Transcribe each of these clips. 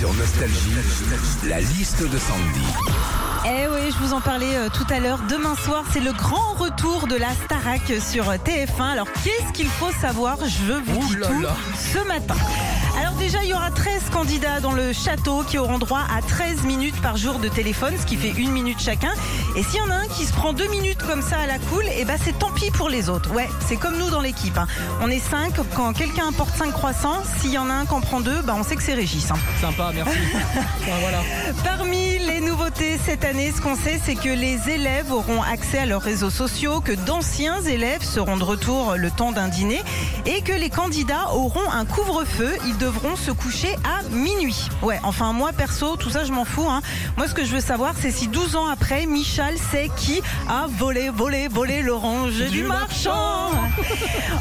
Sur Nostalgie, la liste de Sandy. Eh oui, je vous en parlais euh, tout à l'heure. Demain soir, c'est le grand retour de la Starac sur euh, TF1. Alors, qu'est-ce qu'il faut savoir? Je vous dis tout ce matin. Alors déjà, il y aura 13 candidats dans le château qui auront droit à 13 minutes par jour de téléphone, ce qui fait une minute chacun. Et s'il y en a un qui se prend deux minutes comme ça à la cool, et ben c'est tant pis pour les autres. Ouais, c'est comme nous dans l'équipe. hein. On est 5, quand quelqu'un apporte 5 croissants, s'il y en a un qui en prend deux, bah on sait que c'est Régis. hein. Sympa, merci. Enfin, voilà. Parmi les nouveautés cette année, ce qu'on sait, c'est que les élèves auront accès à leurs réseaux sociaux, que d'anciens élèves seront de retour le temps d'un dîner et que les candidats auront un couvre-feu. Ils devront se coucher à minuit. Ouais, enfin moi perso, tout ça je m'en fous. hein. Moi ce que je veux savoir, c'est si 12 ans après, Michel sait qui a volé, volé, volé l'orange du, Du marchand.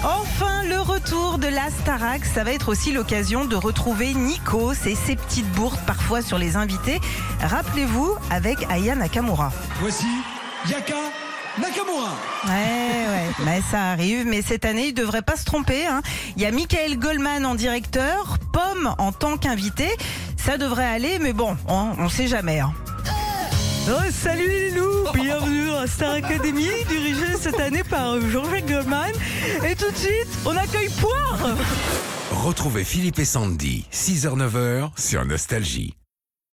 Enfin, le retour de la Starac, ça va être aussi l'occasion de retrouver Nikos et ses petites bourdes parfois sur les invités. Rappelez-vous avec Aya Nakamura. Voici Yaka Nakamura. Ouais, ouais, mais ça arrive. Mais cette année, il devrait pas se tromper. hein. Il y a Michael Goldman en directeur, Pomme en tant qu'invité. Ça devrait aller, mais bon, on, on sait jamais. hein. Oh, salut les loups, bienvenue à Star Academy, dirigée cette année par Jean-Jacques Goldman. Et tout de suite, on accueille Poire. Retrouvez Philippe et Sandy, 6h-9h sur Nostalgie.